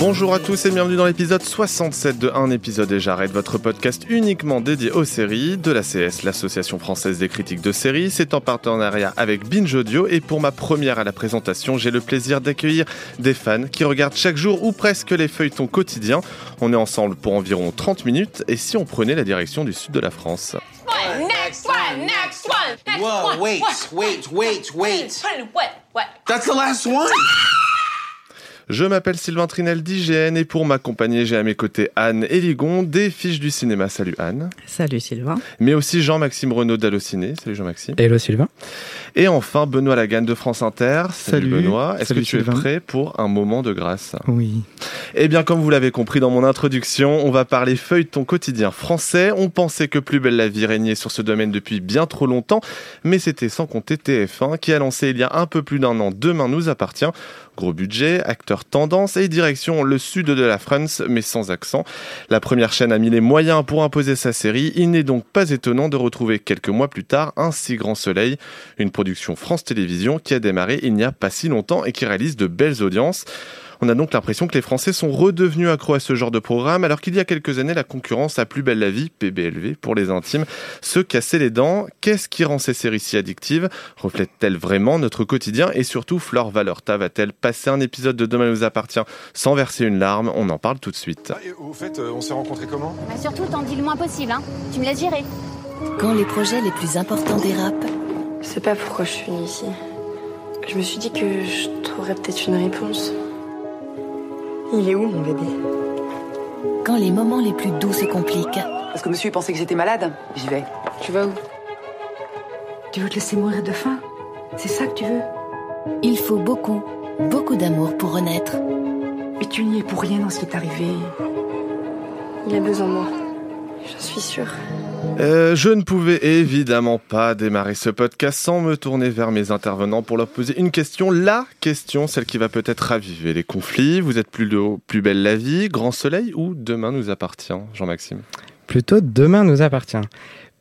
Bonjour à tous et bienvenue dans l'épisode 67 de Un épisode et j'arrête, votre podcast uniquement dédié aux séries de la CS, l'Association française des critiques de séries. C'est en partenariat avec Binge Audio et pour ma première à la présentation, j'ai le plaisir d'accueillir des fans qui regardent chaque jour ou presque les feuilletons quotidiens. On est ensemble pour environ 30 minutes et si on prenait la direction du sud de la France? One, next one, next one, next Whoa, one. wait, one. wait, wait, wait. Put it- What? What? That's the last one? Je m'appelle Sylvain Trinel d'IGN et pour m'accompagner, j'ai à mes côtés Anne Eligon des fiches du cinéma. Salut Anne. Salut Sylvain. Mais aussi Jean-Maxime Renaud d'Allociné. Salut Jean-Maxime. Hello Sylvain. Et enfin Benoît Laganne de France Inter. Salut, Salut. Benoît. Est-ce que tu Sylvain. es prêt pour un moment de grâce? Oui. Eh bien, comme vous l'avez compris dans mon introduction, on va parler feuilleton quotidien français. On pensait que Plus belle la vie régnait sur ce domaine depuis bien trop longtemps, mais c'était sans compter TF1 qui a lancé il y a un peu plus d'un an Demain nous appartient. Gros budget, acteur tendance et direction le sud de la France, mais sans accent. La première chaîne a mis les moyens pour imposer sa série. Il n'est donc pas étonnant de retrouver quelques mois plus tard Un si grand soleil, une production France Télévisions qui a démarré il n'y a pas si longtemps et qui réalise de belles audiences. On a donc l'impression que les Français sont redevenus accros à ce genre de programme, alors qu'il y a quelques années, la concurrence à Plus Belle la Vie, PBLV pour les intimes, se cassait les dents. Qu'est-ce qui rend ces séries si addictives? Reflète-t-elle vraiment notre quotidien? Et surtout, Flore Valorta va-t-elle passer un épisode de Demain nous appartient sans verser une larme? On en parle tout de suite. Ah, et au fait, euh, on s'est rencontrés comment? Bah surtout, t'en dis le moins possible, hein. Tu me laisses gérer. Quand les projets les plus importants dérapent, Je sais pas pourquoi je suis venue ici. Je me suis dit que je trouverais peut-être une réponse. Il est où mon bébé? Quand les moments les plus doux se compliquent, Parce que monsieur pensait que j'étais malade. J'y vais. Tu vas où? Tu veux te laisser mourir de faim? C'est ça que tu veux? Il faut beaucoup, beaucoup d'amour pour renaître. Mais tu n'y es pour rien dans ce qui est arrivé. Il a besoin de moi. J'en suis sûre. Euh, je ne pouvais évidemment pas démarrer ce podcast sans me tourner vers mes intervenants pour leur poser une question, la question, celle qui va peut-être raviver les conflits. Vous êtes plus, de, plus belle la vie, grand soleil ou demain nous appartient, Jean-Maxime? Plutôt Demain nous appartient.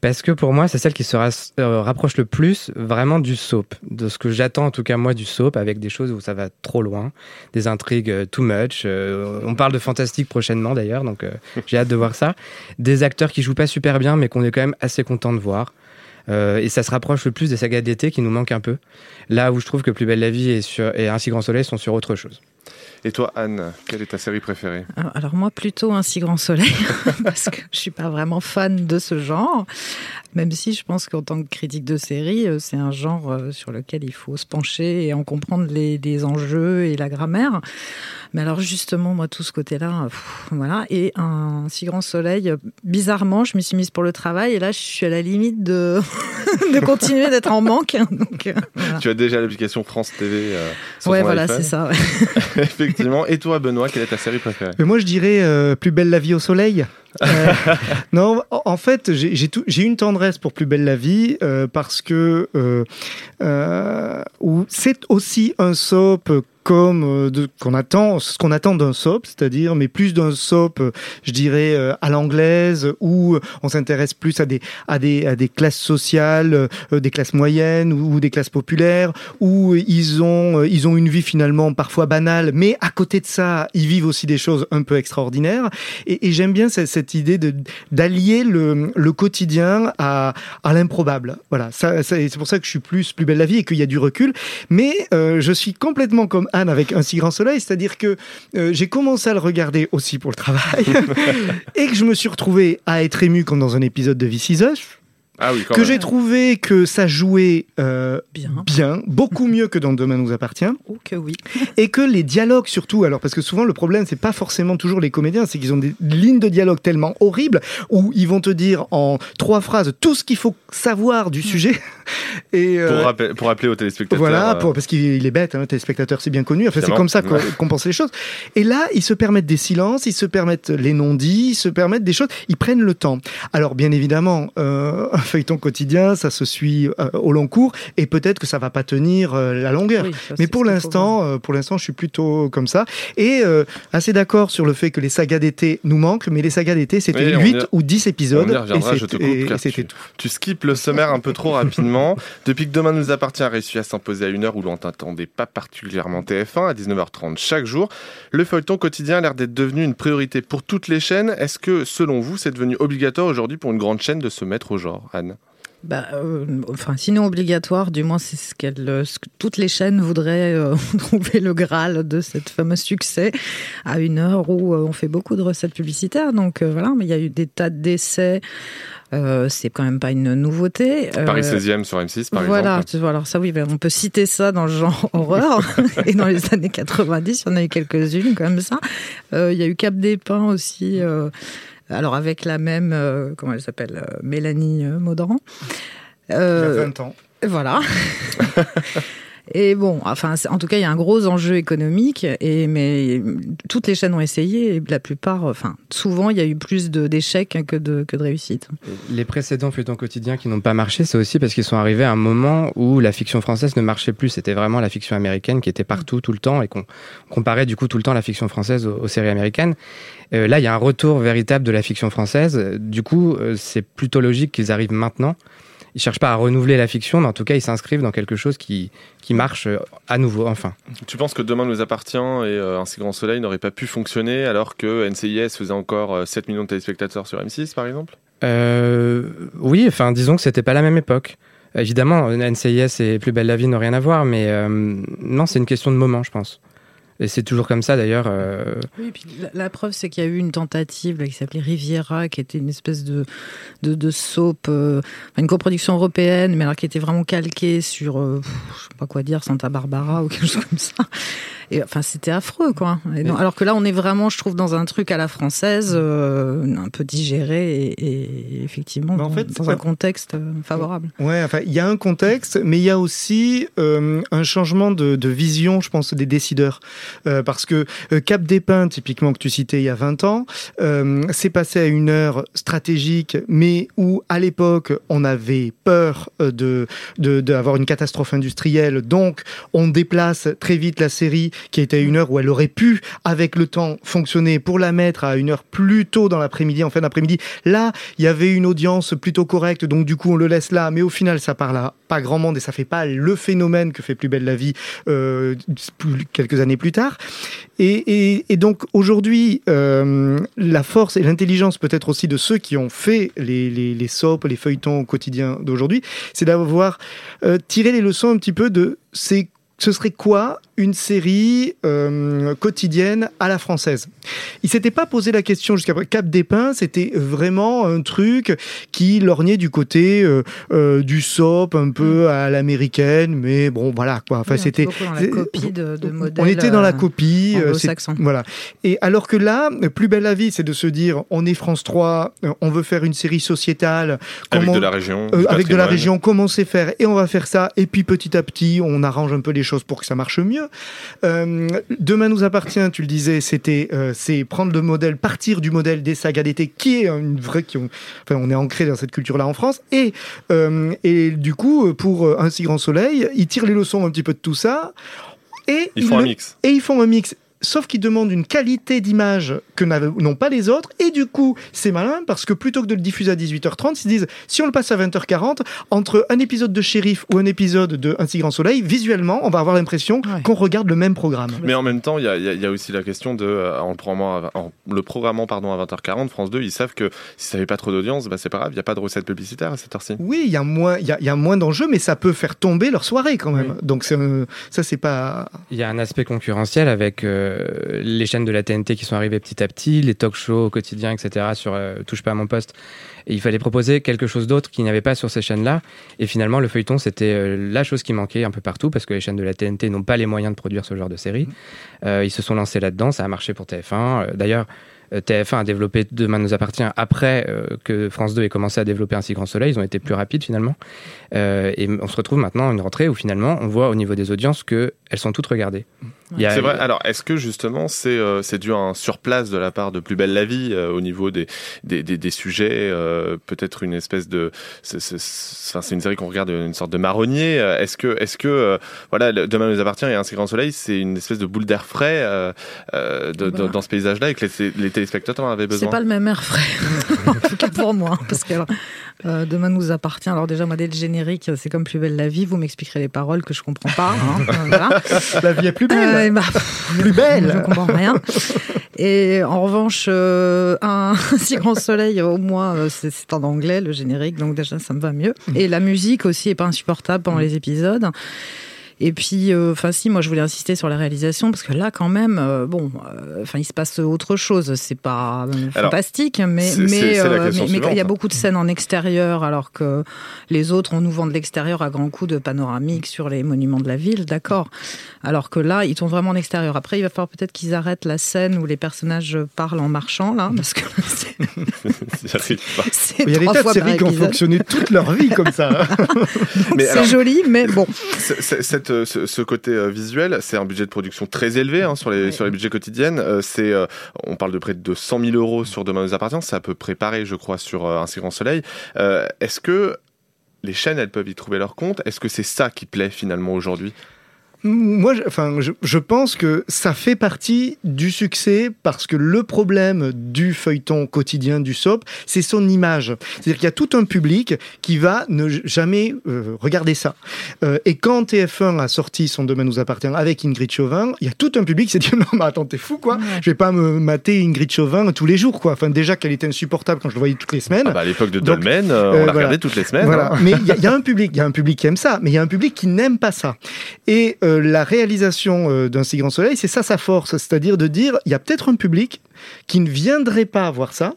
Parce que pour moi, c'est celle qui se euh, rapproche le plus vraiment du soap, de ce que j'attends en tout cas moi du soap, avec des choses où ça va trop loin, des intrigues euh, too much. euh, on parle de fantastique prochainement d'ailleurs, donc j'ai hâte de voir ça. Des acteurs qui jouent pas super bien, mais qu'on est quand même assez content de voir. Et ça se rapproche le plus des sagas d'été qui nous manquent un peu. Là où je trouve que Plus belle la vie et, sur, et Ainsi grand soleil sont sur autre chose. Et toi, Anne, quelle est ta série préférée? Alors, moi, plutôt un si grand soleil, parce que je suis pas vraiment fan de ce genre, même si je pense qu'en tant que critique de série, euh, c'est un genre euh, sur lequel il faut se pencher et en comprendre les, les enjeux et la grammaire. Mais alors justement, moi, tout ce côté-là, pff, voilà. Et un si grand soleil, euh, bizarrement, je m'y suis mise pour le travail, et là, je suis à la limite de, de continuer d'être en manque. Donc, euh, voilà. Tu as déjà l'application France TV euh, sur Ouais, ton voilà, c'est ça. ouais. Effectivement. Et toi, Benoît, quelle est ta série préférée? Mais moi, je dirais euh, Plus belle la vie au soleil. Euh, non, en fait, j'ai une tendresse pour Plus belle la vie euh, parce que euh, c'est aussi un soap comme euh, qu'on attend, ce qu'on attend d'un soap, c'est-à-dire mais plus d'un soap, euh, je dirais euh, à l'anglaise, où on s'intéresse plus à des à des à des classes sociales, des classes moyennes ou, des classes populaires, où ils ont ils ont une vie finalement parfois banale, mais à côté de ça, ils vivent aussi des choses un peu extraordinaires. Et, j'aime bien cette, cette idée de d'allier le, le quotidien à, à l'improbable. Voilà, ça, ça- c'est pour ça que je suis plus plus belle la vie et qu'il y a du recul. Mais je suis complètement comme Anne avec un si grand soleil, c'est-à-dire que euh, j'ai commencé à le regarder aussi pour le travail et que je me suis retrouvé à être ému comme dans un épisode de This Is Us. Ah oui, quand que j'ai trouvé que ça jouait euh, Bien. bien, beaucoup mieux que dans Demain nous appartient, Oh que oui. et que les dialogues surtout, alors parce que souvent le problème c'est pas forcément toujours les comédiens, c'est qu'ils ont des lignes de dialogue tellement horribles où ils vont te dire en trois phrases tout ce qu'il faut savoir du sujet. Et Pour, euh, rappeler, pour rappeler aux téléspectateurs. voilà, euh, pour- parce qu'il il est bête, hein, le téléspectateur, c'est bien connu. Enfin, c'est comme ça qu'on pense les choses. Et là, ils se permettent des silences, ils se permettent les non-dits, ils se permettent des choses, ils prennent le temps. Alors, bien évidemment, euh, feuilleton quotidien, ça se suit euh, au long cours, et peut-être que ça va pas tenir euh, la longueur. Oui, ça, Mais pour l'instant, euh, pour l'instant, je suis plutôt comme ça. Et euh, assez d'accord sur le fait que les sagas d'été nous manquent, mais les sagas d'été, c'était Oui, on 8 y- ou 10 épisodes. On y reviendra, et je te c'était- coupe. et car c'était tu, tout. tu skippes le sommaire un peu trop rapidement. Depuis que Demain nous appartient a réussi à s'imposer à une heure où l'on n'attendait pas particulièrement TF1 à 19h30 chaque jour, le feuilleton quotidien a l'air d'être devenu une priorité pour toutes les chaînes. Est-ce que, selon vous, c'est devenu obligatoire aujourd'hui pour une grande chaîne de se mettre au genre, Anne Bah, euh, enfin, sinon obligatoire, du moins c'est ce, euh, ce que toutes les chaînes voudraient euh, trouver le graal de cette fameuse succès à une heure où euh, on fait beaucoup de recettes publicitaires. Donc voilà, mais il y a eu des tas d'essais. C'est quand même pas une nouveauté. Paris 16e sur M6, par voilà, exemple. vois, alors ça oui, ben, on peut citer ça dans le genre horreur. Et dans les années 90, il y en a eu quelques-unes comme ça. Il y a eu Cap des Pins aussi. Euh, alors avec la même, euh, comment elle s'appelle, euh, Mélanie euh, Maudran. Il y a Euh, 20 ans. voilà. Et bon, enfin, en tout cas, il y a un gros enjeu économique, et, mais toutes les chaînes ont essayé, et la plupart, enfin, souvent, il y a eu plus d'échecs que de, que de réussites. Les précédents feuilletons quotidiens qui n'ont pas marché, c'est aussi parce qu'ils sont arrivés à un moment où la fiction française ne marchait plus. C'était vraiment la fiction américaine qui était partout tout le temps et qu'on comparait du coup tout le temps la fiction française aux, aux séries américaines. Euh, là, il y a un retour véritable de la fiction française. Du coup, euh, c'est plutôt logique qu'ils arrivent maintenant. Ils cherchent pas à renouveler la fiction, mais en tout cas, ils s'inscrivent dans quelque chose qui, qui marche euh, à nouveau, enfin. Tu penses que Demain nous appartient et euh, Un si grand soleil n'aurait pas pu fonctionner alors que NCIS faisait encore euh, 7 millions de téléspectateurs sur M6, par exemple? Oui, enfin, disons que c'était pas la même époque. Évidemment, NCIS et Plus belle la vie n'ont rien à voir, mais non, c'est une question de moment, je pense. Et c'est toujours comme ça d'ailleurs. euh, Oui, puis la, preuve, c'est qu'il y a eu une tentative qui s'appelait Riviera, qui était une espèce de, de, de soap, euh, une coproduction européenne, mais alors qui était vraiment calquée sur, euh, je sais pas quoi dire, Santa Barbara ou quelque chose comme ça. Et enfin, c'était affreux, quoi. Et non- alors que là, on est vraiment, je trouve, dans un truc à la française, euh, un peu digéré et, et effectivement en dans, fait, dans ouais. un contexte euh, favorable. Ouais, enfin, il y a un contexte, mais il y a aussi euh, un changement de, de vision, je pense, des décideurs. Euh, parce que Cap des Pins, typiquement, que tu citais il y a 20 ans, c'est passé à une heure stratégique, mais où, à l'époque, on avait peur de de- d'avoir une catastrophe industrielle. Donc, on déplace très vite la série qui était une heure où elle aurait pu, avec le temps, fonctionner pour la mettre à une heure plus tôt dans l'après-midi, en fin d'après-midi. Là, il y avait une audience plutôt correcte, donc du coup, on le laisse là. Mais au final, ça parle à pas grand monde et ça fait pas le phénomène que fait Plus belle la vie euh, quelques années plus tard. Et donc aujourd'hui, euh, la force et l'intelligence peut-être aussi de ceux qui ont fait les, les, les soaps, les feuilletons quotidiens d'aujourd'hui, c'est d'avoir euh, tiré les leçons un petit peu de ces ce serait quoi une série euh, quotidienne à la française Il s'était pas posé la question jusqu'à présent. Cap des Pins, c'était vraiment un truc qui lorgnait du côté euh, euh, du soap un peu à l'américaine, mais bon voilà quoi. Enfin Oui, on c'était était beaucoup dans la c'est- copie de, de modèles. on était dans la copie. euh, voilà. Et alors que là, plus belle la vie, c'est de se dire, on est France 3, euh, on veut faire une série sociétale. Avec comment- de la région, euh, avec de la région, comment c'est faire? Et on va faire ça. Et puis petit à petit, on arrange un peu les choses pour que ça marche mieux. Euh, Demain nous appartient, tu le disais, c'était euh, c'est prendre le modèle, partir du modèle des sagas d'été, qui est une vraie, qui ont, enfin, on est ancré dans cette culture-là en France. Et euh, et du coup, pour euh, un si grand soleil, ils tirent les leçons un petit peu de tout ça. Et Ils font un mix. Et ils font un mix. Sauf qu'ils demandent une qualité d'image que n'ont pas les autres. Et du coup, c'est malin parce que plutôt que de le diffuser à 18h30, ils se disent si on le passe à 20h40, entre un épisode de Shérif ou un épisode de Un si grand soleil, visuellement, on va avoir l'impression qu'on regarde le même programme. Mais en même temps, il y a, y y aussi la question de, euh, en le programmant, à- en le programmant pardon, à 20h40, France 2, ils savent que si ça n'avait pas trop d'audience, bah, c'est pas grave, il n'y a pas de recette publicitaire à cette heure-ci. Oui, il y a moins, il y a, il y a moins d'enjeux, mais ça peut faire tomber leur soirée quand même. Donc ça, c'est pas. Il y a un aspect concurrentiel avec euh, euh, les chaînes de la TNT qui sont arrivées petit à petit, les talk shows au quotidien, etc. sur euh, Touche pas à mon poste. Et il fallait proposer quelque chose d'autre qu'il n'y avait pas sur ces chaînes-là. Et finalement, le feuilleton, c'était euh, la chose qui manquait un peu partout parce que les chaînes de la TNT n'ont pas les moyens de produire ce genre de série. Euh, ils se sont lancés là-dedans, ça a marché pour TF1. Euh, D'ailleurs, euh, TF1 a développé Demain nous appartient après euh, que France 2 ait commencé à développer Un si grand soleil. Ils ont été plus rapides finalement. Euh, et on se retrouve maintenant à une rentrée où finalement on voit au niveau des audiences qu'elles sont toutes regardées. C'est vrai. Alors, est-ce que justement c'est euh, c'est dû à un surplace de la part de Plus belle la vie euh, au niveau des des, des, des sujets, euh, peut-être une espèce de, c'est c'est- c'est enfin, c'est une série qu'on regarde une sorte de marronnier. Est-ce que est-ce que euh, voilà, Demain nous appartient et Un si grand soleil, c'est une espèce de boule d'air frais de- dans ce paysage-là et que les, les téléspectateurs en avaient C'est besoin. pas le même air frais, en tout cas pour moi, parce que alors, euh, demain nous appartient. Alors déjà, moi dès le générique, c'est comme plus belle la vie. Vous m'expliquerez les paroles que je comprends pas. hein, voilà. La vie est plus belle. Et bah, plus belle. Je comprends rien. Et en revanche, euh, un si grand soleil, au moins, euh, c'est c'est en anglais le générique, donc déjà ça me va mieux. Et la musique aussi est pas insupportable pendant les épisodes. Et puis, euh, enfin si, moi je voulais insister sur la réalisation parce que là, quand même, euh, bon, euh, enfin il se passe autre chose. C'est pas euh, Alors, fantastique, mais mais euh, il y a beaucoup de scènes en extérieur, alors que les autres, on nous vend de l'extérieur à grands coups de panoramique sur les monuments de la ville, d'accord. Alors que là, ils tournent vraiment en extérieur. Après, il va falloir peut-être qu'ils arrêtent la scène où les personnages parlent en marchant, là, parce que c'est Il y a des trois tas de séries qui ont fonctionné toute leur vie comme ça. hein. C'est joli, mais bon. Cette, euh, ce, ce côté euh, visuel, c'est un budget de production très élevé hein, sur, les, sur les budgets quotidiens. Euh, c'est, on parle de près de 100 000 euros sur Demain nous appartient. C'est à peu près pareil, je crois, sur Un si grand soleil. Est-ce que les chaînes, elles peuvent y trouver leur compte? Est-ce que c'est ça qui plaît finalement aujourd'hui? Moi, je, enfin, je, je pense que ça fait partie du succès parce que le problème du feuilleton quotidien du soap, c'est son image. C'est-à-dire qu'il y a tout un public qui va ne jamais euh, regarder ça. Euh, et quand TF1 a sorti son Demain nous appartient avec Ingrid Chauvin, il y a tout un public qui s'est dit non mais attends t'es fou quoi, je vais pas me mater Ingrid Chauvin tous les jours quoi. Enfin déjà qu'elle était insupportable quand je le voyais toutes les semaines. Ah bah, À l'époque de Dolmen, euh, on euh, la voilà. regardait toutes les semaines. Voilà. hein. Mais il y, a- il y a un public, il y a un public qui aime ça, mais il y a un public qui n'aime pas ça. Et euh, la réalisation euh, d'un si grand soleil, c'est ça sa force, c'est-à-dire de dire, il y a peut-être un public qui ne viendrait pas voir ça,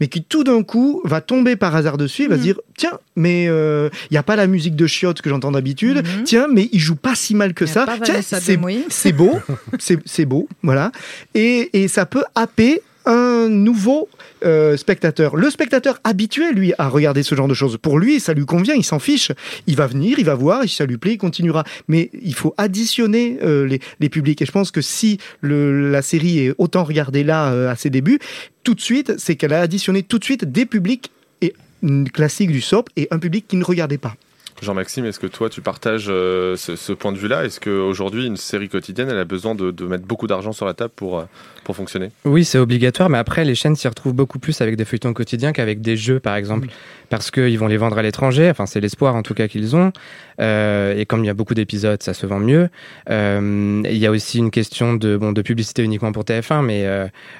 mais qui tout d'un coup va tomber par hasard dessus et va se dire, tiens, mais euh, il n'y a pas la musique de chiottes que j'entends d'habitude, tiens, mais il joue pas si mal que ça, tiens, c'est beau, c'est c'est beau, voilà. Et, et ça peut happer nouveau euh, spectateur. Le spectateur habitué, lui, à regarder ce genre de choses, pour lui, ça lui convient, il s'en fiche. Il va venir, il va voir, et si ça lui plaît, il continuera. Mais il faut additionner euh, les, publics. Et je pense que si la série est autant regardée là, euh, à ses débuts, tout de suite, c'est qu'elle a additionné tout de suite des publics et, mm, classiques du soap et un public qui ne regardait pas. Jean-Maxime, est-ce que toi tu partages euh, ce, ce point de vue-là? Est-ce qu'aujourd'hui une série quotidienne, elle a besoin de, de mettre beaucoup d'argent sur la table pour, euh, pour fonctionner? Oui, c'est obligatoire, mais après, les chaînes s'y retrouvent beaucoup plus avec des feuilletons quotidiens qu'avec des jeux, par exemple, parce qu'ils vont les vendre à l'étranger, enfin, c'est l'espoir en tout cas qu'ils ont, Euh, et comme il y a beaucoup d'épisodes, ça se vend mieux. Euh, il y a aussi une question de, bon, de publicité uniquement pour TF1, mais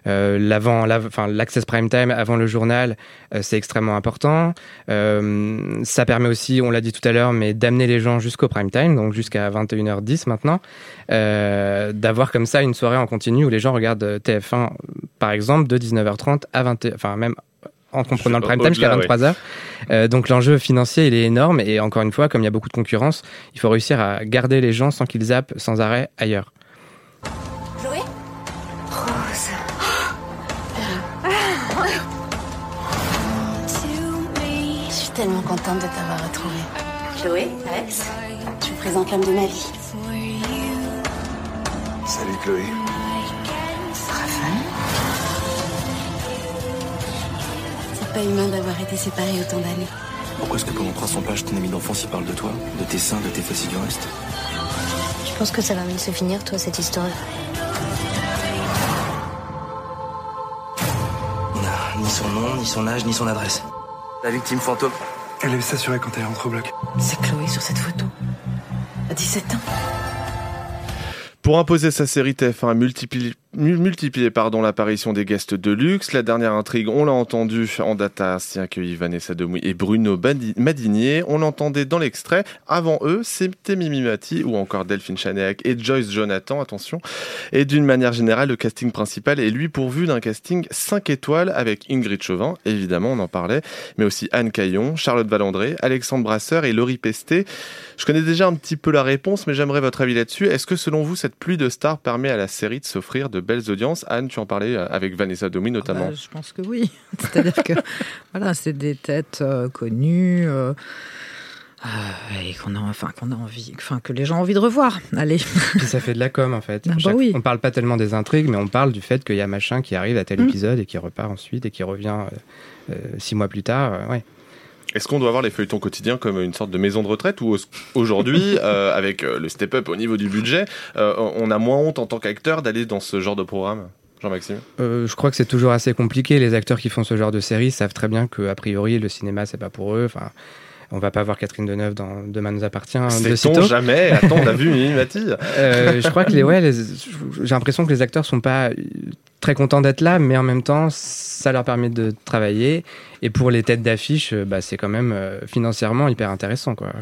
l'avant, l'access prime time avant le journal, c'est extrêmement important. Ça permet aussi, on l'a dit tout à l'heure, mais d'amener les gens jusqu'au prime time, donc jusqu'à 21h10 maintenant, euh, d'avoir comme ça une soirée en continu où les gens regardent euh, TF1, par exemple, de 19h30 à 20, enfin même en comprenant le prime time jusqu'à Au-delà, 23h. Euh, donc l'enjeu financier, il est énorme et encore une fois, comme il y a beaucoup de concurrence, il faut réussir à garder les gens sans qu'ils zappent sans arrêt ailleurs. Chloé? Rose. Je suis tellement contente de t'avoir. Chloé, Alex, je vous présente l'homme de ma vie. Salut Chloé. Raphaël. C'est pas humain d'avoir été séparés autant d'années. Pourquoi est-ce que pendant 300 pages, ton ami d'enfance il parle de toi, de tes seins, de tes fesses du reste? Je pense que ça va mal se finir, toi, cette histoire. On n'a ni son nom, ni son âge, ni son adresse. La victime fantôme. Elle est s'assurer quand elle rentre au bloc. C'est Chloé sur cette photo. À 17 ans. Pour imposer sa série, TF1 a multiplié, pardon, l'apparition des guests de luxe. La dernière intrigue, on l'a entendu en data, ainsi accueilli Vanessa Demouy et Bruno Madinier. On l'entendait dans l'extrait. Avant eux, c'était Mimi Mati ou encore Delphine Chanéac et Joyce Jonathan, attention. Et d'une manière générale, le casting principal est lui pourvu d'un casting 5 étoiles avec Ingrid Chauvin, évidemment, on en parlait, mais aussi Anne Caillon, Charlotte Valandré, Alexandre Brasseur et Laurie Pesté. Je connais déjà un petit peu la réponse, mais j'aimerais votre avis là-dessus. Est-ce que selon vous, cette pluie de stars permet à la série de s'offrir de belles audiences Anne, tu en parlais euh, avec Vanessa Domi notamment. Bah, je pense que oui. C'est-à-dire que voilà, c'est des têtes euh, connues. euh, et qu'on a enfin qu'on a envie enfin que les gens ont envie de revoir allez Puis ça fait de la com en fait. Ah bah Chaque- oui. On parle pas tellement des intrigues, mais on parle du fait qu'il y a machin qui arrive à tel Mm. épisode et qui repart ensuite et qui revient euh, euh, six mois plus tard. euh, ouais. Est-ce qu'on doit voir les feuilletons quotidiens comme une sorte de maison de retraite ou aujourd'hui, euh, avec euh, le step-up au niveau du budget, euh, on a moins honte en tant qu'acteur d'aller dans ce genre de programme Jean-Maxime? Euh, je crois que c'est toujours assez compliqué. Les acteurs qui font ce genre de série savent très bien que a priori le cinéma c'est pas pour eux. Enfin, on va pas voir Catherine Deneuve dans Demain nous appartient de Sait-on jamais? Attends, on a vu Mimi Euh, je crois que les, ouais, les- j'ai l'impression que les acteurs sont pas très contents d'être là, mais en même temps, ça leur permet de travailler. Et pour les têtes d'affiche, euh, bah, c'est quand même euh, financièrement hyper intéressant. Quoi.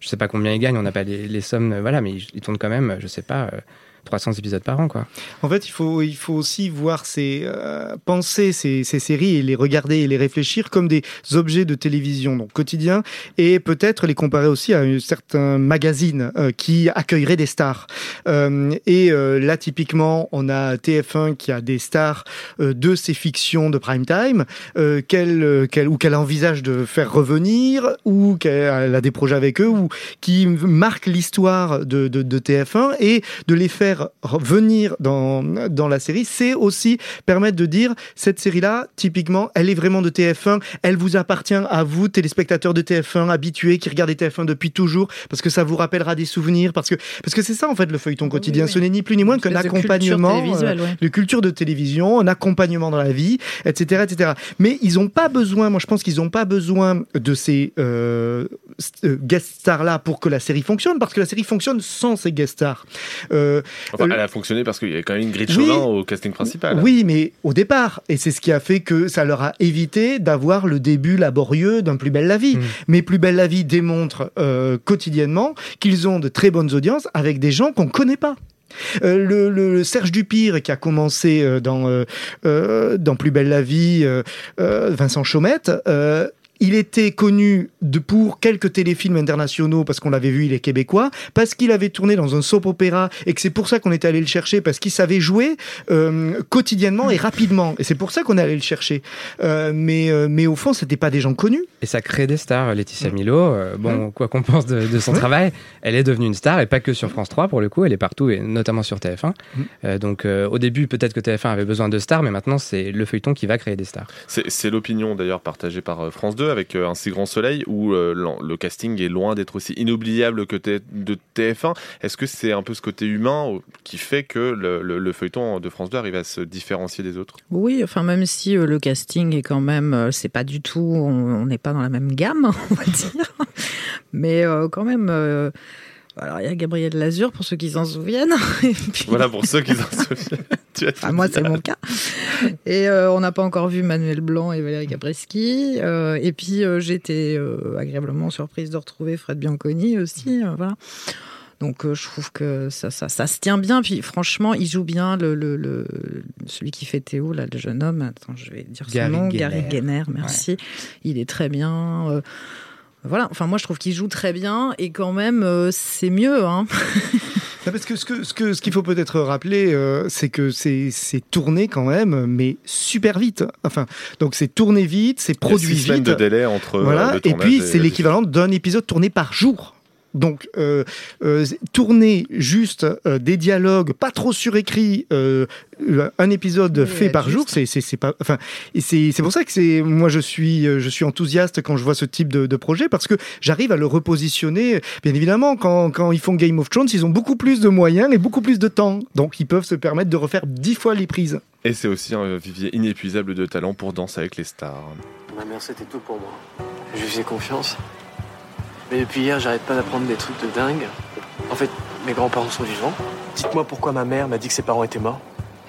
Je sais pas combien ils gagnent, on n'a pas les, les sommes, voilà, mais ils, ils tournent quand même, je sais pas, euh, 300 épisodes par an. Quoi. En fait, il faut, il faut aussi voir ces, euh, penser ces, ces séries et les regarder et les réfléchir comme des objets de télévision, donc quotidiens, et peut-être les comparer aussi à un certain magazine euh, qui accueillerait des stars. Euh, et euh, là, typiquement, on a TF1 qui a des stars euh, de ses fictions de prime time, euh, qu'elle, euh, qu'elle, ou qu'elle envisage de faire revenir, ou qu'elle a des projets avec eux, ou qui marquent l'histoire de, de TF1 et de les faire revenir dans, dans la série, c'est aussi permettre de dire cette série-là, typiquement, elle est vraiment de TF1, elle vous appartient à vous, téléspectateurs de TF1, habitués, qui regardez TF1 depuis toujours, parce que ça vous rappellera des souvenirs, parce que parce que c'est ça en fait le feuilleton quotidien, ce n'est ni plus ni moins qu'un espèce de culture accompagnement, ouais. de culture de télévision, un accompagnement dans la vie, etc., etc. Mais ils n'ont pas besoin, moi je pense qu'ils n'ont pas besoin de ces euh, euh, guest stars là pour que la série fonctionne, parce que la série fonctionne sans ces guest stars. Euh, Enfin, euh, elle a fonctionné parce qu'il y avait quand même Ingrid Oui. Chauvin au casting principal. oui, mais au départ, et c'est ce qui a fait que ça leur a évité d'avoir le début laborieux d'un Plus belle la vie. Mais Plus belle la vie démontre euh, quotidiennement qu'ils ont de très bonnes audiences avec des gens qu'on connaît pas. Euh, le, Serge Dupire qui a commencé euh, dans euh, dans Plus belle la vie, euh, euh, Vincent Chaumette. Il était connu de, pour quelques téléfilms internationaux parce qu'on l'avait vu, il est québécois, parce qu'il avait tourné dans un soap opéra et que c'est pour ça qu'on était allé le chercher parce qu'il savait jouer euh, quotidiennement et rapidement et c'est pour ça qu'on est allé le chercher. Euh, mais euh, mais au fond, c'était pas des gens connus. Et ça crée des stars. Laetitia Milo, euh, bon, quoi qu'on pense de, de son travail, elle est devenue une star et pas que sur France 3 pour le coup, elle est partout et notamment sur TF1. Euh, donc euh, au début, peut-être que TF1 avait besoin de stars, mais maintenant c'est le feuilleton qui va créer des stars. C'est l'opinion d'ailleurs partagée par France 2 avec euh, Un si grand soleil où euh, le casting est loin d'être aussi inoubliable que de TF1. Est-ce que c'est un peu ce côté humain euh, qui fait que le, le- le feuilleton de France 2 arrive à se différencier des autres? Oui, enfin même si le casting est quand même, c'est pas du tout, on n'est pas dans la même gamme, on va dire, mais quand même. Alors il y a Gabriel Lazur pour ceux qui s'en souviennent. Et puis- Voilà pour ceux qui s'en souviennent. Tu as Enfin, moi, c'est mon cas. Et euh, on n'a pas encore vu Manuel Blanc et Valérie Caprisky. Euh, et puis, euh, j'ai été euh, agréablement surprise de retrouver Fred Bianconi aussi. euh, voilà. Donc, euh, je trouve que ça, ça, ça se tient bien. Puis, franchement, il joue bien le, le, le- celui qui fait Théo, là, le jeune homme. Attends, je vais dire son Gary nom. Gary Guénère, merci. Il est très bien. euh, voilà, enfin moi je trouve qu'il joue très bien et quand même euh, c'est mieux. Hein. Non, parce que ce que ce que ce qu'il faut peut-être rappeler, euh, c'est que c'est c'est tourné quand même, mais super vite. Enfin, donc c'est tourné vite, c'est Il y a produit six vite. de délai entre euh, voilà. le Et puis c'est l'équivalent d'un épisode tourné par jour. Donc, euh, euh, tourner juste euh, des dialogues pas trop surécrits, euh, un épisode Oui, fait par juste. jour, c'est c'est c'est pas. Enfin, c'est c'est pour ça que c'est moi je suis je suis enthousiaste quand je vois ce type de, de projet parce que j'arrive à le repositionner. Bien évidemment, quand quand ils font Game of Thrones, ils ont beaucoup plus de moyens et beaucoup plus de temps, donc ils peuvent se permettre de refaire dix fois les prises. Et c'est aussi un vivier inépuisable de talent pour danser avec les stars. Ma mère, c'était tout pour moi. Je lui faisais confiance. Mais depuis hier, j'arrête pas d'apprendre des trucs de dingue. En fait, mes grands-parents sont vivants. Dites-moi pourquoi ma mère m'a dit que ses parents étaient morts.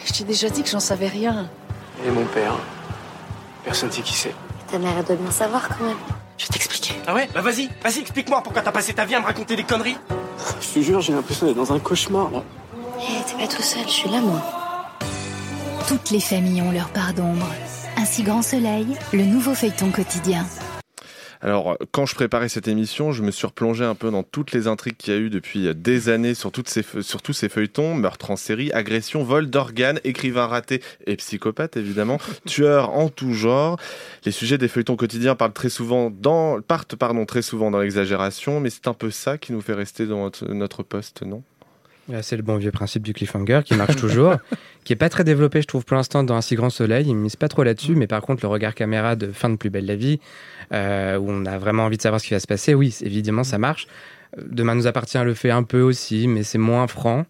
Je t'ai déjà dit que j'en savais rien. Et mon père Personne sait qui c'est. Ta mère doit bien savoir quand même. Je vais t'expliquer. Ah ouais? Bah vas-y, vas-y, explique-moi pourquoi t'as passé ta vie à me raconter des conneries. Je te jure, j'ai l'impression d'être dans un cauchemar là. Eh, t'es pas tout seul, je suis là moi. Toutes les familles ont leur part d'ombre. Ainsi Grand Soleil, le nouveau feuilleton quotidien. Alors, quand je préparais cette émission, je me suis replongé un peu dans toutes les intrigues qu'il y a eu depuis des années sur, toutes ces, sur tous ces feuilletons, meurtres en série, agressions, vol d'organes, écrivains ratés et psychopathes évidemment, tueurs en tout genre. Les sujets des feuilletons quotidiens parlent très souvent dans, partent pardon, très souvent dans l'exagération, mais c'est un peu ça qui nous fait rester dans notre, notre poste, non? C'est le bon vieux principe du cliffhanger qui marche toujours, qui est pas très développé, je trouve, pour l'instant dans Un si grand soleil. Il ne mise pas trop là-dessus, mais par contre, le regard caméra de fin de Plus belle la vie, euh, où on a vraiment envie de savoir ce qui va se passer, oui, évidemment, ça marche. Demain nous appartient le fait un peu aussi, mais c'est moins franc.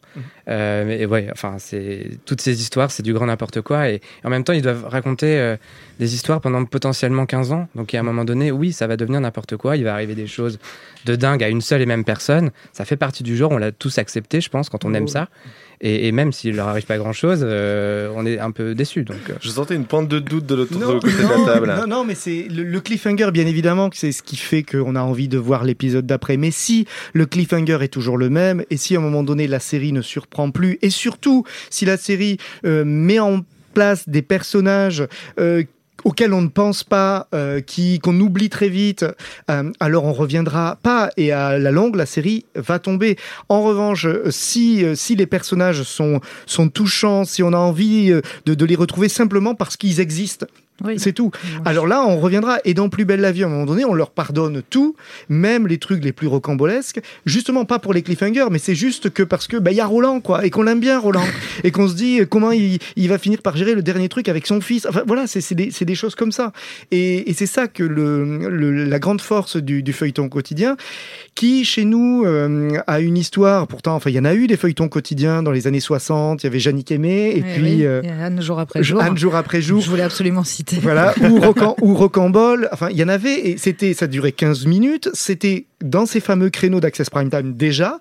Euh, mais ouais, enfin, c'est toutes ces histoires, c'est du grand n'importe quoi. Et en même temps, ils doivent raconter euh, des histoires pendant potentiellement 15 ans. Donc, à un moment donné, oui, ça va devenir n'importe quoi. Il va arriver des choses de dingue à une seule et même personne. Ça fait partie du genre. On l'a tous accepté, je pense, quand on aime ça. Et, et même s'il leur arrive pas grand chose, euh, on est un peu déçu. Donc, Je sentais une pointe de doute de l'autre Non, côté de non, la table. Non, non, mais c'est le, le cliffhanger, bien évidemment, que c'est ce qui fait qu'on a envie de voir l'épisode d'après. Mais si le cliffhanger est toujours le même, et si à un moment donné la série ne surprend plus, et surtout si la série euh, met en place des personnages euh, auxquels on ne pense pas, euh, qui qu'on oublie très vite, euh, alors on reviendra pas et à la longue la série va tomber. En revanche, euh, si euh, si les personnages sont sont touchants, si on a envie euh, de, de les retrouver simplement parce qu'ils existent. C'est tout. Alors là, on reviendra. Et dans Plus belle la vie, à un moment donné, on leur pardonne tout, même les trucs les plus rocambolesques. Justement, pas pour les cliffhangers, mais c'est juste que parce que bah il y a Roland, quoi, et qu'on l'aime bien Roland, et qu'on se dit comment il, il va finir par gérer le dernier truc avec son fils. Enfin voilà, c'est des, choses comme ça. Et, et c'est ça que le, le- la grande force du, du feuilleton quotidien, qui chez nous euh, a une histoire. Pourtant, enfin, il y en a eu des feuilletons quotidiens dans les années 60. Il y avait Jannick Aimé, et Oui, puis oui, euh, Anne jour après jour. Anne jour après jour. Je voulais absolument citer. Voilà, ou, rocan, ou rocambole. Enfin, il y en avait, et c'était, ça durait 15 minutes. C'était dans ces fameux créneaux d'Access Prime Time déjà,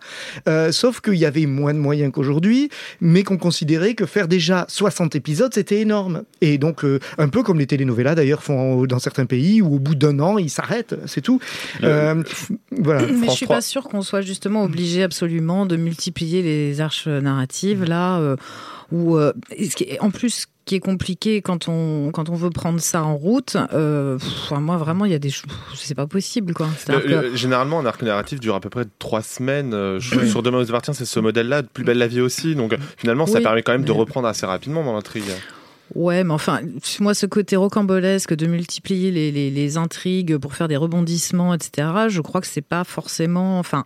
euh, sauf qu'il y avait moins de moyens qu'aujourd'hui, mais qu'on considérait que faire déjà 60 épisodes, c'était énorme. Et donc, euh, un peu comme les telenovelas d'ailleurs font dans certains pays, où au bout d'un an, ils s'arrêtent, c'est tout. Euh, voilà. Mais je suis pas sûre qu'on soit justement obligé absolument de multiplier les arches narratives là, euh, où euh, en plus qui est compliqué quand on quand on veut prendre ça en route. euh, pff, moi vraiment il y a des choses, c'est pas possible quoi. Le- que- généralement, un arc narratif dure à peu près trois semaines. Euh, je- Sur Demain nous appartient, c'est ce modèle-là, de Plus belle la vie aussi. Donc euh, finalement, ça Oui, permet quand même de reprendre assez rapidement dans l'intrigue. Ouais, mais enfin, moi, ce côté rocambolesque de multiplier les, les, les intrigues pour faire des rebondissements, etc., je crois que c'est pas forcément. Enfin,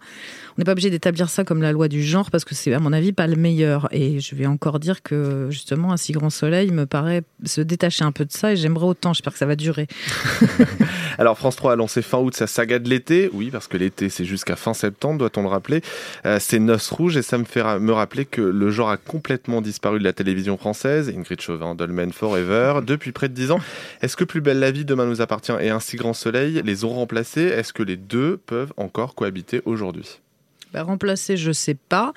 on n'est pas obligé d'établir ça comme la loi du genre parce que c'est, à mon avis, pas le meilleur. Et je vais encore dire que, justement, Un si grand soleil me paraît se détacher un peu de ça et j'aimerais autant. J'espère que ça va durer. Alors France 3 a lancé fin août sa saga de l'été, oui parce que l'été c'est jusqu'à fin septembre, doit-on le rappeler. Euh, c'est Noces Rouges et ça me fait me rappeler que le genre a complètement disparu de la télévision française. Ingrid Chauvin, Dolmen Forever, depuis près de 10 ans. Est-ce que Plus belle la vie, Demain nous appartient et Un si grand soleil les ont remplacés? Est-ce que les deux peuvent encore cohabiter aujourd'hui? Bah, remplacer, je sais pas.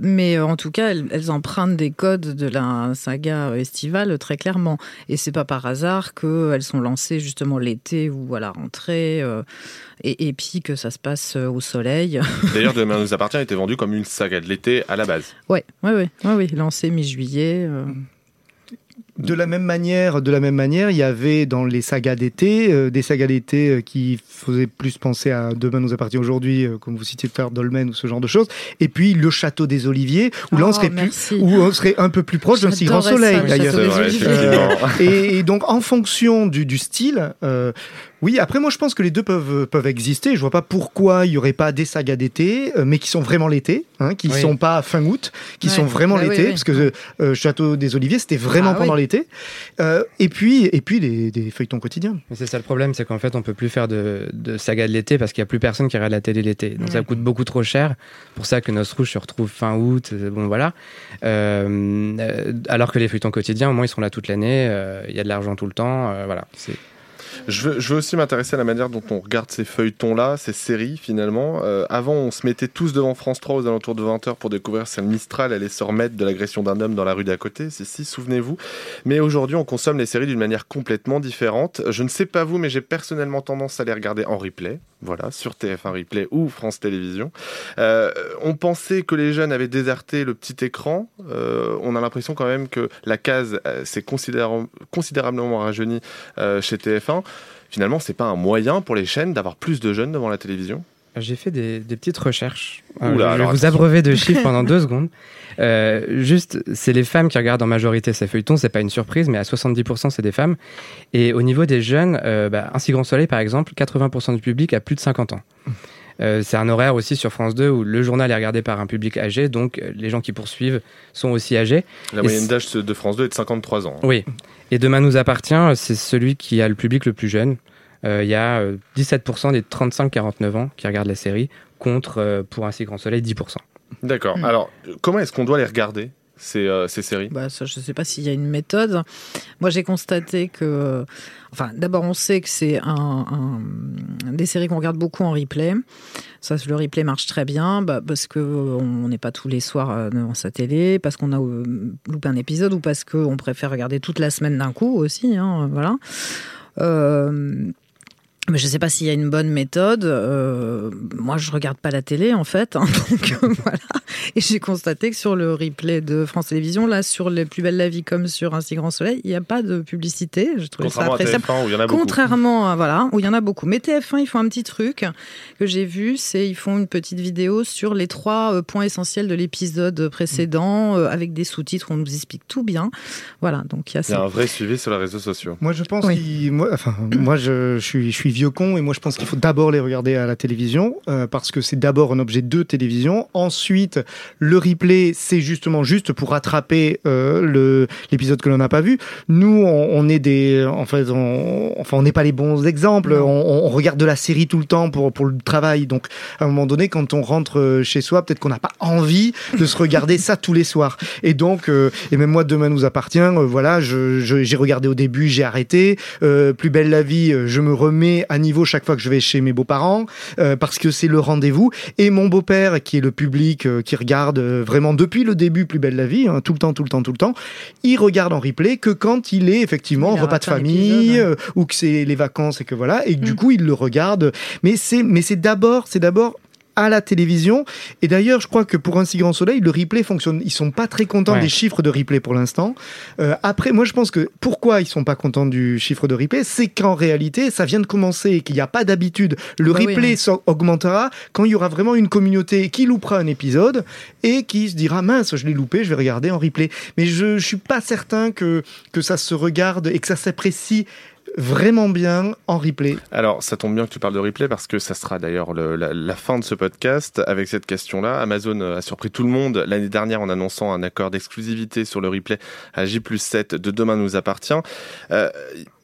Mais euh, en tout cas, elles, elles empruntent des codes de la saga estivale très clairement. Et c'est pas par hasard qu'elles sont lancées justement l'été ou à la rentrée, euh, et, et puis que ça se passe euh, au soleil. D'ailleurs, Demain nous appartient était vendu comme une saga de l'été à la base. ouais, ouais, ouais, ouais, ouais, lancé mi-juillet. euh. De la même manière, de la même manière, il y avait dans les sagas d'été euh, des sagas d'été euh, qui faisaient plus penser à Demain nous appartient aujourd'hui, euh, comme vous citiez tout à Dolmen ou ce genre de choses. Et puis le château des Oliviers, où là on Oh, serait merci. plus, où on serait un peu plus proche d'un si grand soleil d'ailleurs. et, et donc en fonction du, du style. Euh, oui, après moi je pense que les deux peuvent peuvent exister. Je vois pas pourquoi il y aurait pas des sagas d'été, euh, mais qui sont vraiment l'été, hein, qui Oui. sont pas fin août, qui Ouais. sont vraiment Bah l'été, oui. parce que euh, Château des Oliviers c'était vraiment Ah oui. pendant l'été. Euh, et puis et puis des, des feuilletons quotidiens. C'est ça le problème, c'est qu'en fait, on peut plus faire de, de saga de l'été parce qu'il y a plus personne qui regarde la télé l'été. Donc ça coûte beaucoup trop cher. Pour ça que Rouge se retrouve fin août. euh, Bon voilà. Euh, euh, alors que les feuilletons quotidiens, au moins, ils sont là toute l'année. euh, Il y a de l'argent tout le temps. euh, voilà. C'est Je veux, aussi m'intéresser à la manière dont on regarde ces feuilletons-là, ces séries finalement. Euh, avant, on se mettait tous devant France 3 aux alentours de 20h pour découvrir si le Mistral allait se remettre de l'agression d'un homme dans la rue d'à côté. Si, si, souvenez-vous. Mais aujourd'hui, on consomme les séries d'une manière complètement différente. Je ne sais pas vous, mais j'ai personnellement tendance à les regarder en replay. Voilà, sur TF1 Replay ou France Télévisions. Euh, on pensait que les jeunes avaient déserté le petit écran. Euh, on a l'impression quand même que la case euh, s'est considéra- considérablement rajeunie euh, chez TF1. Finalement, c'est pas un moyen pour les chaînes d'avoir plus de jeunes devant la télévision? J'ai fait des, des petites recherches. Euh, Oula, je vais alors vous abreuver de chiffres pendant deux secondes. Euh, juste, c'est les femmes qui regardent en majorité ces feuilletons, c'est pas une surprise, mais à 70% c'est des femmes. Et au niveau des jeunes, euh, bah, Un si grand soleil par exemple, 80% du public a plus de 50 ans. Euh, c'est un horaire aussi sur France 2 où le journal est regardé par un public âgé, donc les gens qui poursuivent sont aussi âgés. La moyenne d'âge de France 2 est de 53 ans. Oui. Et Demain nous appartient, c'est celui qui a le public le plus jeune. Euh, Il y a euh, 17% des 35-49 ans qui regardent la série, contre, euh, pour un si grand soleil, 10%. D'accord. Hmm. Alors, euh, comment est-ce qu'on doit les regarder, ces, euh, ces séries? Bah, ça, je ne sais pas s'il y a une méthode. Moi, j'ai constaté que. Enfin, d'abord, on sait que c'est un, un- des séries qu'on regarde beaucoup en replay. Ça, le replay marche très bien bah, parce qu'on n'est pas tous les soirs euh, devant sa télé, parce qu'on a euh, loupé un épisode ou parce qu'on préfère regarder toute la semaine d'un coup aussi. hein, voilà. Mais je ne sais pas s'il y a une bonne méthode. Euh, moi, je regarde pas la télé, en fait. hein, donc euh, voilà. Et j'ai constaté que sur le replay de France Télévisions, là, sur Les Plus Belles la Vie comme sur Un si grand soleil, il n'y a pas de publicité. Je trouvais ça Contrairement à appréciable. TF1 où il y en a beaucoup. Contrairement à voilà, où il y en a beaucoup. Mais TF1, ils font un petit truc que j'ai vu, c'est ils font une petite vidéo sur les trois euh, points essentiels de l'épisode précédent euh, avec des sous-titres. On nous explique tout bien. Voilà, donc il y a Il y a ça. un vrai suivi sur les réseaux sociaux. Moi, je pense Oui. moi, enfin, moi, je, je suis, je suis vieux et moi, je pense qu'il faut d'abord les regarder à la télévision euh, parce que c'est d'abord un objet de télévision. Ensuite, le replay, c'est justement juste pour rattraper euh, l'épisode que l'on n'a pas vu. Nous, on, on est des, en fait, on, enfin, on n'est pas les bons exemples. On, on regarde de la série tout le temps pour pour le travail. Donc, à un moment donné, quand on rentre euh, chez soi, peut-être qu'on n'a pas envie de se regarder ça tous les soirs. Et donc, euh, et même moi, demain nous appartient. euh, voilà, je, je- j'ai regardé au début, j'ai arrêté. Euh, plus belle la vie, je me remets à niveau chaque fois que je vais chez mes beaux-parents euh, parce que c'est le rendez-vous. Et mon beau-père, qui est le public euh, qui regarde euh, vraiment depuis le début Plus belle la vie, hein, tout le temps, tout le temps, tout le temps, il regarde en replay que quand il est effectivement en Il repas de famille épisode, euh, ou que c'est les vacances et que voilà, et que Mm. du coup il le regarde. Mais c'est, mais c'est d'abord, c'est d'abord à la télévision. Et d'ailleurs, je crois que pour un si grand soleil, le replay fonctionne. Ils sont pas très contents Ouais. des chiffres de replay pour l'instant. Euh, après, moi, je pense que pourquoi ils sont pas contents du chiffre de replay, c'est qu'en réalité, ça vient de commencer et qu'il n'y a pas d'habitude. Le Bah replay hein. augmentera quand il y aura vraiment une communauté qui loupera un épisode et qui se dira mince, je l'ai loupé, je vais regarder en replay. Mais je, je suis pas certain que que ça se regarde et que ça s'apprécie vraiment bien en replay. Alors, ça tombe bien que tu parles de replay parce que ça sera d'ailleurs le- la, fin de ce podcast avec cette question-là. Amazon a surpris tout le monde l'année dernière en annonçant un accord d'exclusivité sur le replay à J 7 de Demain nous appartient. Euh,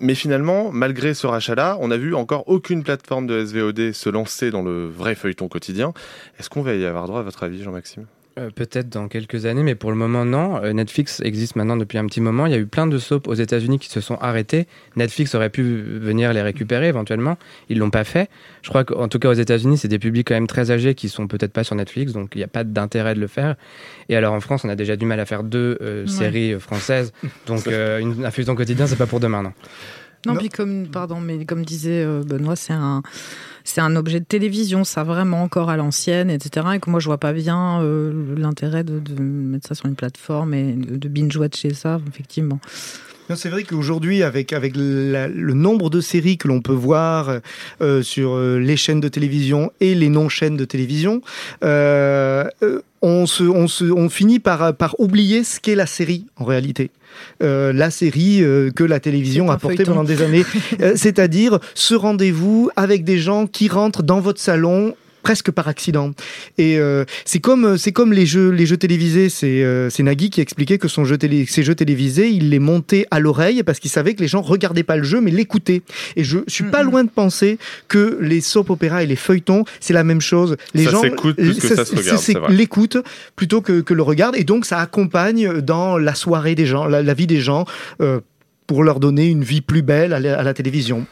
mais finalement, malgré ce rachat-là, on n'a vu encore aucune plateforme de SVOD se lancer dans le vrai feuilleton quotidien. Est-ce qu'on va y avoir droit à votre avis, Jean-Maxime? Euh, Peut-être dans quelques années, mais pour le moment, non. Euh, Netflix existe maintenant depuis un petit moment. Il y a eu plein de soaps aux États-Unis qui se sont arrêtés. Netflix aurait pu venir les récupérer éventuellement. Ils l'ont pas fait. Je crois qu'en tout cas aux États-Unis, c'est des publics quand même très âgés qui sont peut-être pas sur Netflix, donc il n'y a pas d'intérêt de le faire. Et alors en France, on a déjà du mal à faire deux euh, Ouais. séries françaises, donc une, un feuilleton quotidien, c'est pas pour demain, non. Non, Non. puis comme, pardon, mais comme disait euh, Benoît, c'est un, c'est un objet de télévision, ça vraiment encore à l'ancienne, etc. Et que moi, je vois pas bien euh, l'intérêt de, de mettre ça sur une plateforme et de, de binge-watcher ça, effectivement. Non, C'est vrai qu'aujourd'hui, avec, avec la- le nombre de séries que l'on peut voir euh, sur euh, les chaînes de télévision et les non-chaînes de télévision, euh, on, se, on, se, on finit par, par oublier ce qu'est la série en réalité. Euh, la série euh, que la télévision a portée pendant des années. Euh, C'est-à-dire ce rendez-vous avec des gens qui rentrent dans votre salon presque par accident. Et euh, c'est comme c'est comme les jeux les jeux télévisés. C'est euh, c'est Nagui qui expliquait que son jeu télé, ses jeux télévisés, il les montait à l'oreille parce qu'il savait que les gens regardaient pas le jeu mais l'écoutaient. Et je suis pas loin de penser que les soap opéras et les feuilletons, c'est la même chose. Les Ça gens s'écoute plus que ça se regarde, c'est vrai. l'écoute plutôt que, que le regard et donc ça accompagne dans la soirée des gens, la, la vie des gens. euh, pour leur donner une vie plus belle à la, à la télévision.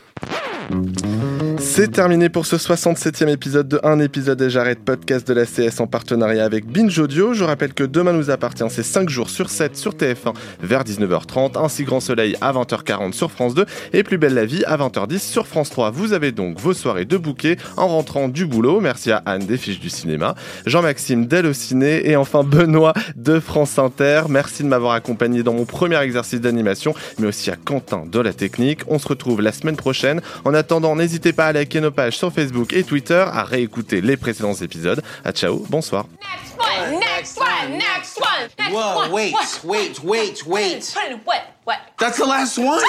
C'est terminé pour ce 67e épisode de Un épisode et j'arrête podcast de la CS en partenariat avec Binge Audio. Je rappelle que demain nous appartient, c'est 5 jours sur 7 sur TF1 vers 19h30, ainsi Grand Soleil à 20h40 sur France 2 et Plus Belle la Vie à 20h10 sur France 3. Vous avez donc vos soirées de bouquet en rentrant du boulot. Merci à Anne des fiches du cinéma, Jean-Maxime d'Elle au ciné et enfin Benoît de France Inter. Merci de m'avoir accompagné dans mon premier exercice d'animation, mais aussi à Quentin de la technique. On se retrouve la semaine prochaine. En attendant, n'hésitez pas à liker nos pages sur Facebook et Twitter, à réécouter les précédents épisodes. À ciao, bonsoir. Next one, next one, next one, next Whoa, one. wait, what, wait, wait, wait. What? What? That's the last one.